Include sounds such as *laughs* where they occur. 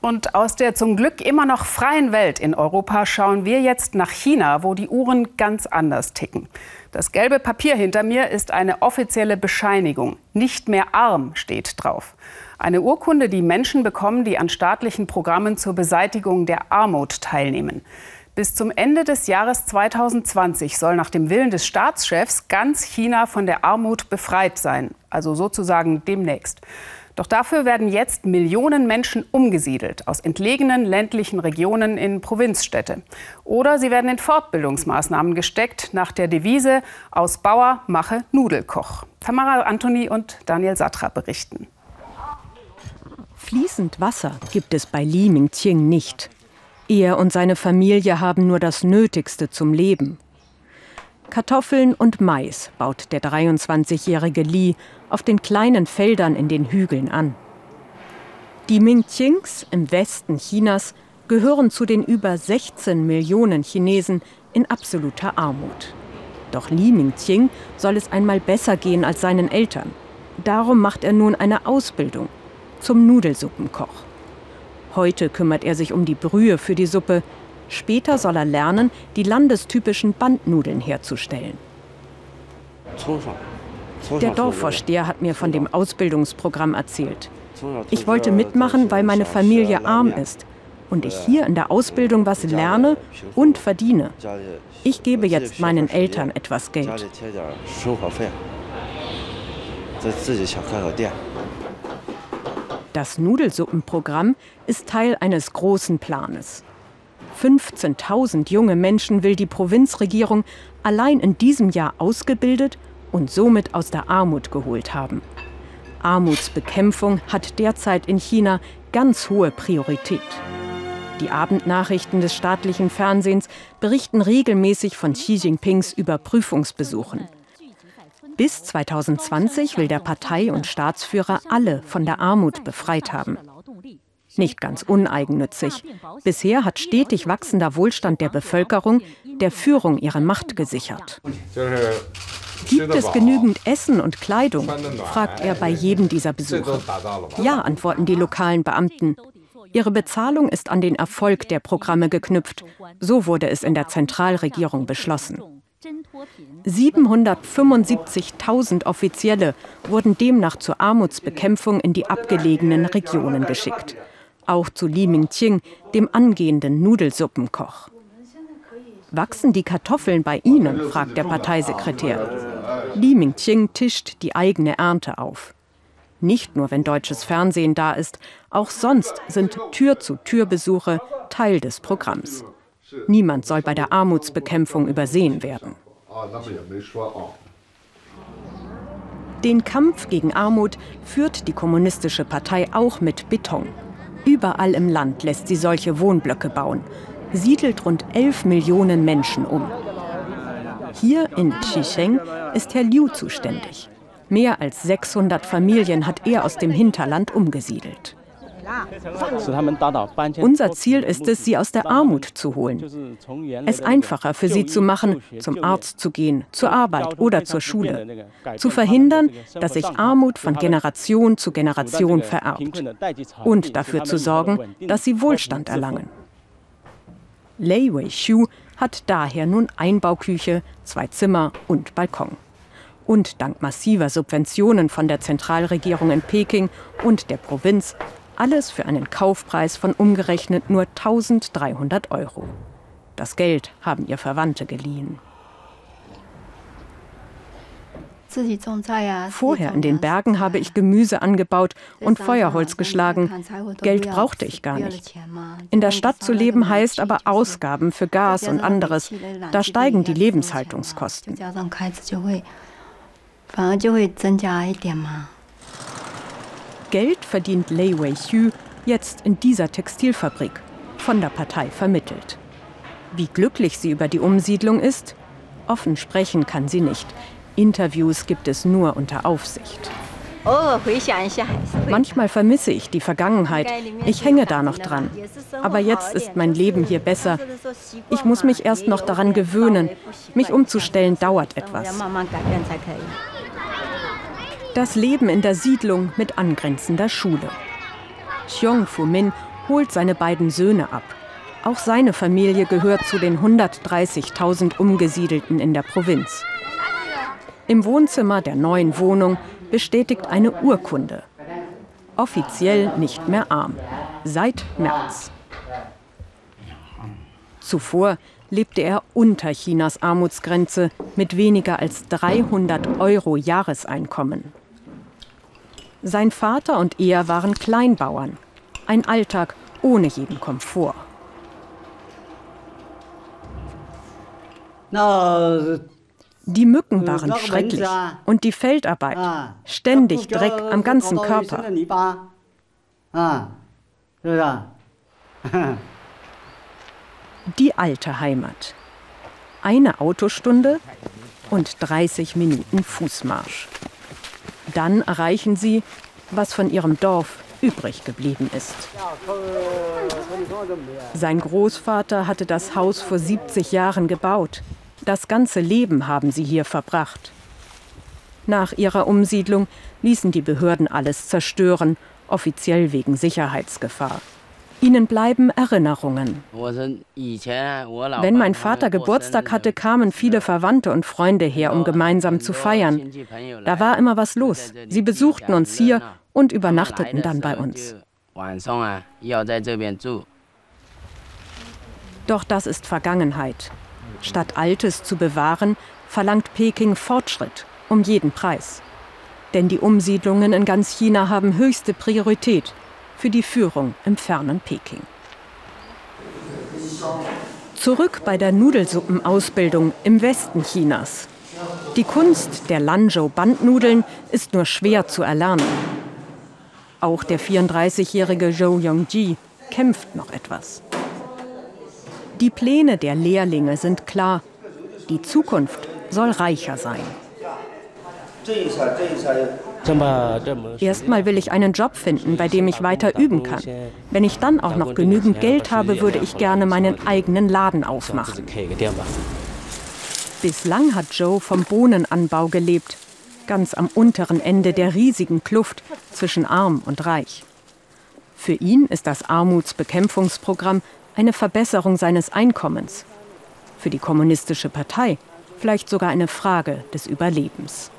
Und aus der zum Glück immer noch freien Welt in Europa schauen wir jetzt nach China, wo die Uhren ganz anders ticken. Das gelbe Papier hinter mir ist eine offizielle Bescheinigung. Nicht mehr arm steht drauf. Eine Urkunde, die Menschen bekommen, die an staatlichen Programmen zur Beseitigung der Armut teilnehmen. Bis zum Ende des Jahres 2020 soll nach dem Willen des Staatschefs ganz China von der Armut befreit sein, also sozusagen demnächst. Doch dafür werden jetzt Millionen Menschen umgesiedelt aus entlegenen ländlichen Regionen in Provinzstädte. Oder sie werden in Fortbildungsmaßnahmen gesteckt nach der Devise aus Bauer mache Nudelkoch. Tamara Antoni und Daniel Satra berichten. Fließend Wasser gibt es bei Li Mingqing nicht. Er und seine Familie haben nur das Nötigste zum Leben. Kartoffeln und Mais baut der 23-jährige Li auf den kleinen Feldern in den Hügeln an. Die Mingqings im Westen Chinas gehören zu den über 16 Millionen Chinesen in absoluter Armut. Doch Li Mingqing soll es einmal besser gehen als seinen Eltern. Darum macht er nun eine Ausbildung zum Nudelsuppenkoch. Heute kümmert er sich um die Brühe für die Suppe. Später soll er lernen, die landestypischen Bandnudeln herzustellen. Der Dorfvorsteher hat mir von dem Ausbildungsprogramm erzählt. Ich wollte mitmachen, weil meine Familie arm ist und ich hier in der Ausbildung was lerne und verdiene. Ich gebe jetzt meinen Eltern etwas Geld. Das Nudelsuppenprogramm ist Teil eines großen Planes. 15.000 junge Menschen will die Provinzregierung allein in diesem Jahr ausgebildet und somit aus der Armut geholt haben. Armutsbekämpfung hat derzeit in China ganz hohe Priorität. Die Abendnachrichten des staatlichen Fernsehens berichten regelmäßig von Xi Jinpings Überprüfungsbesuchen. Bis 2020 will der Partei- und Staatsführer alle von der Armut befreit haben. Nicht ganz uneigennützig. Bisher hat stetig wachsender Wohlstand der Bevölkerung der Führung ihre Macht gesichert. Gibt es genügend Essen und Kleidung? fragt er bei jedem dieser Besuche. Ja, antworten die lokalen Beamten. Ihre Bezahlung ist an den Erfolg der Programme geknüpft. So wurde es in der Zentralregierung beschlossen. 775.000 Offizielle wurden demnach zur Armutsbekämpfung in die abgelegenen Regionen geschickt. Auch zu Li Mingqing, dem angehenden Nudelsuppenkoch. Wachsen die Kartoffeln bei Ihnen? fragt der Parteisekretär. Li Mingqing tischt die eigene Ernte auf. Nicht nur, wenn deutsches Fernsehen da ist, auch sonst sind Tür-zu-Tür-Besuche Teil des Programms. Niemand soll bei der Armutsbekämpfung übersehen werden. Den Kampf gegen Armut führt die Kommunistische Partei auch mit Beton. Überall im Land lässt sie solche Wohnblöcke bauen, siedelt rund 11 Millionen Menschen um. Hier in Xisheng ist Herr Liu zuständig. Mehr als 600 Familien hat er aus dem Hinterland umgesiedelt. Unser Ziel ist es, sie aus der Armut zu holen. Es einfacher für sie zu machen, zum Arzt zu gehen, zur Arbeit oder zur Schule. Zu verhindern, dass sich Armut von Generation zu Generation vererbt. Und dafür zu sorgen, dass sie Wohlstand erlangen. Lei Wei-Shu hat daher nun Einbauküche, zwei Zimmer und Balkon. Und dank massiver Subventionen von der Zentralregierung in Peking und der Provinz alles für einen Kaufpreis von umgerechnet nur 1300 Euro. Das Geld haben ihr Verwandte geliehen. Vorher in den Bergen habe ich Gemüse angebaut und Feuerholz geschlagen. Geld brauchte ich gar nicht. In der Stadt zu leben heißt aber Ausgaben für Gas und anderes. Da steigen die Lebenshaltungskosten. Geld verdient Lei Wei-Hü jetzt in dieser Textilfabrik, von der Partei vermittelt. Wie glücklich sie über die Umsiedlung ist? Offen sprechen kann sie nicht. Interviews gibt es nur unter Aufsicht. Manchmal vermisse ich die Vergangenheit. Ich hänge da noch dran. Aber jetzt ist mein Leben hier besser. Ich muss mich erst noch daran gewöhnen. Mich umzustellen dauert etwas das Leben in der Siedlung mit angrenzender Schule. Xiong Fumin holt seine beiden Söhne ab. Auch seine Familie gehört zu den 130.000 Umgesiedelten in der Provinz. Im Wohnzimmer der neuen Wohnung bestätigt eine Urkunde. Offiziell nicht mehr arm. Seit März. Zuvor lebte er unter Chinas Armutsgrenze mit weniger als 300 Euro Jahreseinkommen. Sein Vater und er waren Kleinbauern. Ein Alltag ohne jeden Komfort. Die Mücken waren schrecklich und die Feldarbeit. Ständig Dreck am ganzen Körper. *laughs* Die alte Heimat. Eine Autostunde und 30 Minuten Fußmarsch. Dann erreichen sie, was von ihrem Dorf übrig geblieben ist. Sein Großvater hatte das Haus vor 70 Jahren gebaut. Das ganze Leben haben sie hier verbracht. Nach ihrer Umsiedlung ließen die Behörden alles zerstören, offiziell wegen Sicherheitsgefahr. Ihnen bleiben Erinnerungen. Wenn mein Vater Geburtstag hatte, kamen viele Verwandte und Freunde her, um gemeinsam zu feiern. Da war immer was los. Sie besuchten uns hier und übernachteten dann bei uns. Doch das ist Vergangenheit. Statt Altes zu bewahren, verlangt Peking Fortschritt um jeden Preis. Denn die Umsiedlungen in ganz China haben höchste Priorität für die Führung im fernen Peking. Zurück bei der Nudelsuppenausbildung im Westen Chinas. Die Kunst der Lanzhou-Bandnudeln ist nur schwer zu erlernen. Auch der 34-jährige Zhou Yongji kämpft noch etwas. Die Pläne der Lehrlinge sind klar. Die Zukunft soll reicher sein. Erstmal will ich einen Job finden, bei dem ich weiter üben kann. Wenn ich dann auch noch genügend Geld habe, würde ich gerne meinen eigenen Laden aufmachen. Bislang hat Joe vom Bohnenanbau gelebt, ganz am unteren Ende der riesigen Kluft zwischen arm und reich. Für ihn ist das Armutsbekämpfungsprogramm eine Verbesserung seines Einkommens. Für die Kommunistische Partei vielleicht sogar eine Frage des Überlebens.